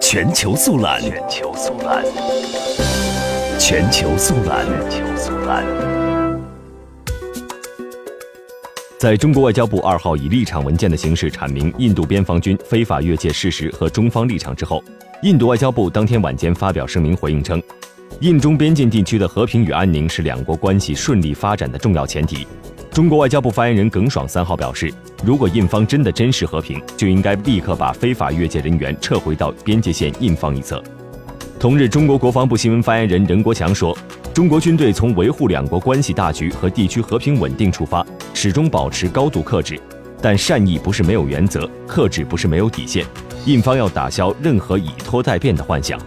全球速览，全球速览，全球速览，全球速览。在中国外交部二号以立场文件的形式阐明印度边防军非法越界事实和中方立场之后，印度外交部当天晚间发表声明回应称，印中边境地区的和平与安宁是两国关系顺利发展的重要前提。中国外交部发言人耿爽三号表示，如果印方真的珍视和平，就应该立刻把非法越界人员撤回到边界线印方一侧。同日，中国国防部新闻发言人任国强说，中国军队从维护两国关系大局和地区和平稳定出发，始终保持高度克制，但善意不是没有原则，克制不是没有底线，印方要打消任何以拖待变的幻想。